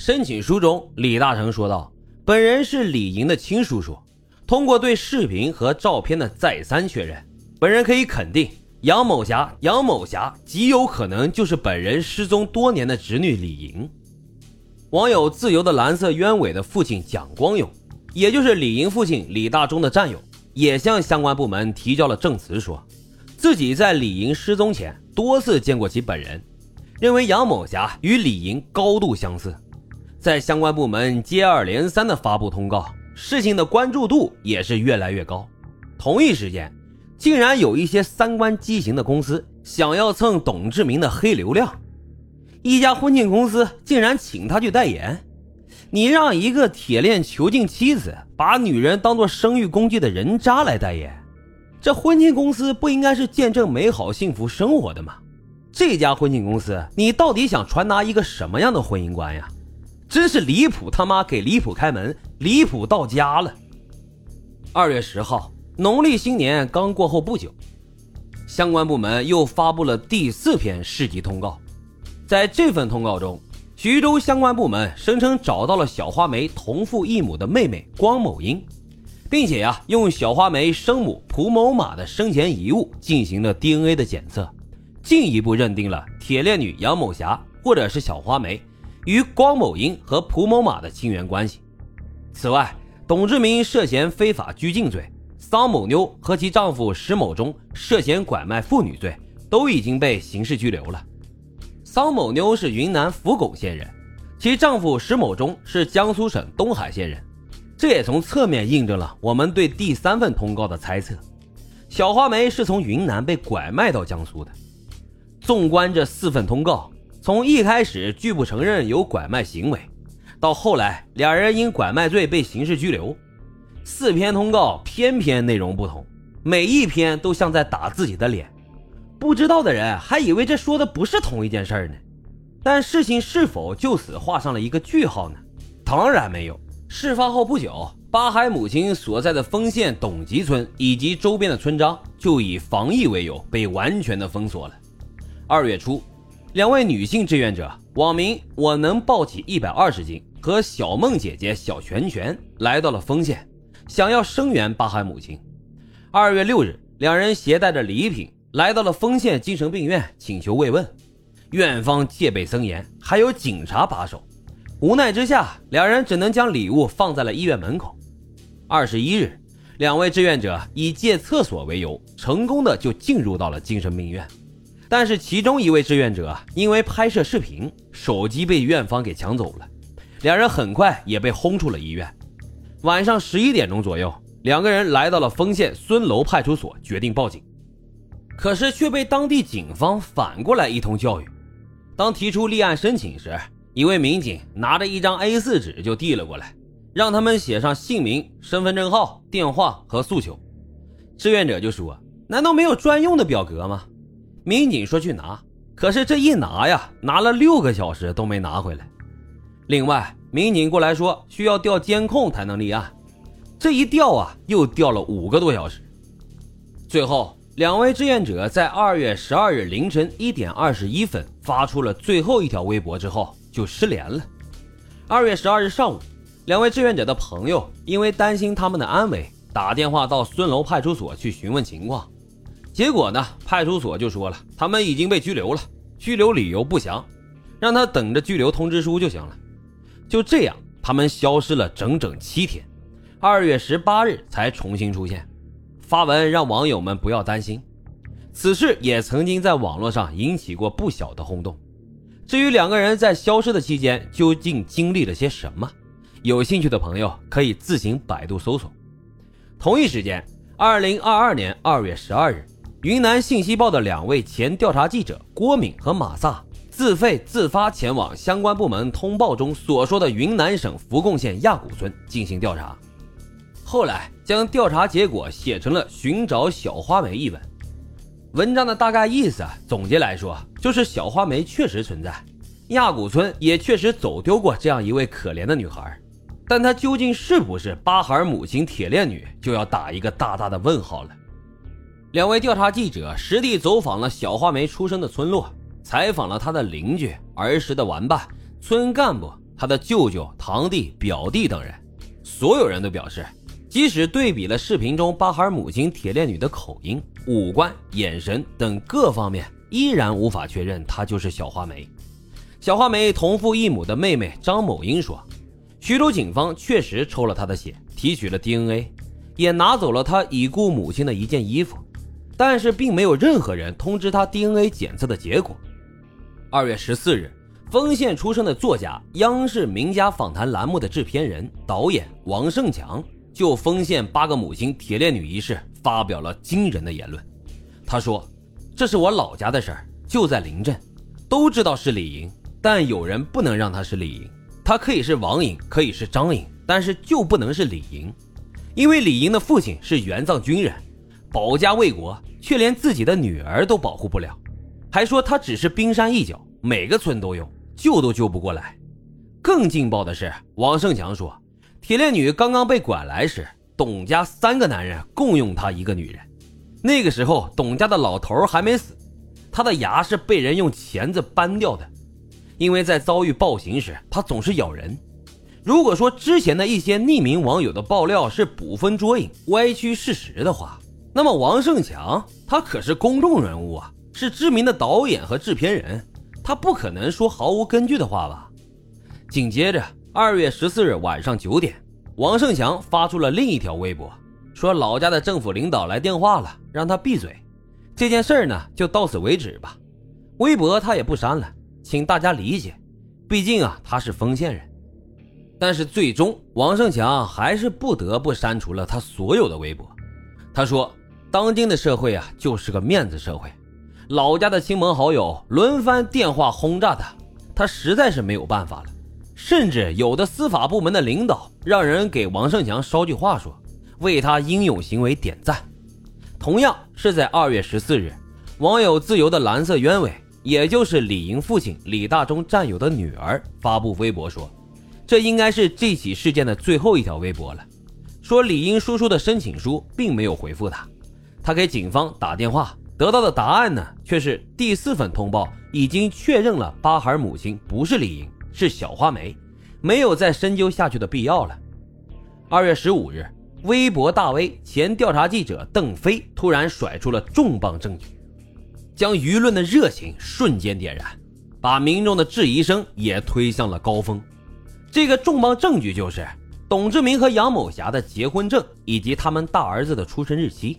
申请书中，李大成说道：“本人是李莹的亲叔叔。通过对视频和照片的再三确认，本人可以肯定，杨某霞、杨某霞极有可能就是本人失踪多年的侄女李莹。”网友自由的蓝色鸢尾的父亲蒋光勇，也就是李莹父亲李大忠的战友，也向相关部门提交了证词，说自己在李莹失踪前多次见过其本人。认为杨某霞与李莹高度相似，在相关部门接二连三的发布通告，事情的关注度也是越来越高。同一时间，竟然有一些三观畸形的公司想要蹭董志明的黑流量，一家婚庆公司竟然请他去代言。你让一个铁链囚禁妻子、把女人当做生育工具的人渣来代言，这婚庆公司不应该是见证美好幸福生活的吗？这家婚庆公司，你到底想传达一个什么样的婚姻观呀？真是离谱！他妈给离谱开门，离谱到家了。二月十号，农历新年刚过后不久，相关部门又发布了第四篇市级通告。在这份通告中，徐州相关部门声称找到了小花梅同父异母的妹妹光某英，并且呀，用小花梅生母蒲某马的生前遗物进行了 DNA 的检测。进一步认定了铁链女杨某霞或者是小花梅与光某英和蒲某马的亲缘关系。此外，董志明涉嫌非法拘禁罪，桑某妞和其丈夫石某忠涉嫌拐卖妇女罪，都已经被刑事拘留了。桑某妞是云南福拱县人，其丈夫石某忠是江苏省东海县人，这也从侧面印证了我们对第三份通告的猜测：小花梅是从云南被拐卖到江苏的。纵观这四份通告，从一开始拒不承认有拐卖行为，到后来两人因拐卖罪被刑事拘留，四篇通告偏偏内容不同，每一篇都像在打自己的脸。不知道的人还以为这说的不是同一件事呢。但事情是否就此画上了一个句号呢？当然没有。事发后不久，巴海母亲所在的丰县董集村以及周边的村庄就以防疫为由被完全的封锁了。二月初，两位女性志愿者网名“我能抱起一百二十斤”和小梦姐姐小拳拳来到了丰县，想要声援巴海母亲。二月六日，两人携带着礼品来到了丰县精神病院，请求慰问。院方戒备森严，还有警察把守。无奈之下，两人只能将礼物放在了医院门口。二十一日，两位志愿者以借厕所为由，成功的就进入到了精神病院。但是其中一位志愿者因为拍摄视频，手机被院方给抢走了，两人很快也被轰出了医院。晚上十一点钟左右，两个人来到了丰县孙楼派出所，决定报警，可是却被当地警方反过来一通教育。当提出立案申请时，一位民警拿着一张 A4 纸就递了过来，让他们写上姓名、身份证号、电话和诉求。志愿者就说：“难道没有专用的表格吗？”民警说去拿，可是这一拿呀，拿了六个小时都没拿回来。另外，民警过来说需要调监控才能立案，这一调啊，又调了五个多小时。最后，两位志愿者在二月十二日凌晨一点二十一分发出了最后一条微博之后就失联了。二月十二日上午，两位志愿者的朋友因为担心他们的安危，打电话到孙楼派出所去询问情况。结果呢？派出所就说了，他们已经被拘留了，拘留理由不详，让他等着拘留通知书就行了。就这样，他们消失了整整七天，二月十八日才重新出现。发文让网友们不要担心，此事也曾经在网络上引起过不小的轰动。至于两个人在消失的期间究竟经历了些什么，有兴趣的朋友可以自行百度搜索。同一时间，二零二二年二月十二日。云南信息报的两位前调查记者郭敏和马萨自费自发前往相关部门通报中所说的云南省福贡县亚古村进行调查，后来将调查结果写成了《寻找小花梅》一文。文章的大概意思啊，总结来说就是小花梅确实存在，亚古村也确实走丢过这样一位可怜的女孩，但她究竟是不是巴哈尔母亲铁链女，就要打一个大大的问号了。两位调查记者实地走访了小花梅出生的村落，采访了她的邻居、儿时的玩伴、村干部，她的舅舅、堂弟、表弟等人，所有人都表示，即使对比了视频中巴哈尔母亲铁链女的口音、五官、眼神等各方面，依然无法确认她就是小花梅。小花梅同父异母的妹妹张某英说，徐州警方确实抽了她的血，提取了 DNA，也拿走了她已故母亲的一件衣服，但是并没有任何人通知他 DNA 检测的结果。二月十四日，丰县出生的作家、央视名家访谈栏目的制片人、导演王胜强就丰县八个母亲铁链女一事发表了惊人的言论。他说：“这是我老家的事儿，就在临镇，都知道是李莹，但有人不能让她是李莹，她可以是王莹，可以是张莹，但是就不能是李莹，因为李莹的父亲是援藏军人，保家卫国，却连自己的女儿都保护不了。”还说他只是冰山一角，每个村都有，救都救不过来。更劲爆的是，王胜强说，铁链女刚刚被拐来时，董家三个男人共用她一个女人。那个时候，董家的老头还没死，他的牙是被人用钳子扳掉的，因为在遭遇暴行时，他总是咬人。如果说之前的一些匿名网友的爆料是捕风捉影、歪曲事实的话，那么王胜强他可是公众人物啊。是知名的导演和制片人，他不可能说毫无根据的话吧？紧接着，二月十四日晚上九点，王胜强发出了另一条微博，说老家的政府领导来电话了，让他闭嘴。这件事儿呢，就到此为止吧。微博他也不删了，请大家理解，毕竟啊他是丰县人。但是最终，王胜强还是不得不删除了他所有的微博。他说：“当今的社会啊，就是个面子社会。”老家的亲朋好友轮番电话轰炸他，他实在是没有办法了。甚至有的司法部门的领导让人给王胜强捎句话说，为他英勇行为点赞。同样是在二月十四日，网友自由的蓝色鸢尾，也就是李莹父亲李大忠战友的女儿发布微博说，这应该是这起事件的最后一条微博了。说李英叔叔的申请书并没有回复他，他给警方打电话。得到的答案呢，却是第四份通报已经确认了巴孩母亲不是李莹，是小花梅，没有再深究下去的必要了。二月十五日，微博大 V 前调查记者邓飞突然甩出了重磅证据，将舆论的热情瞬间点燃，把民众的质疑声也推向了高峰。这个重磅证据就是董志明和杨某霞的结婚证以及他们大儿子的出生日期。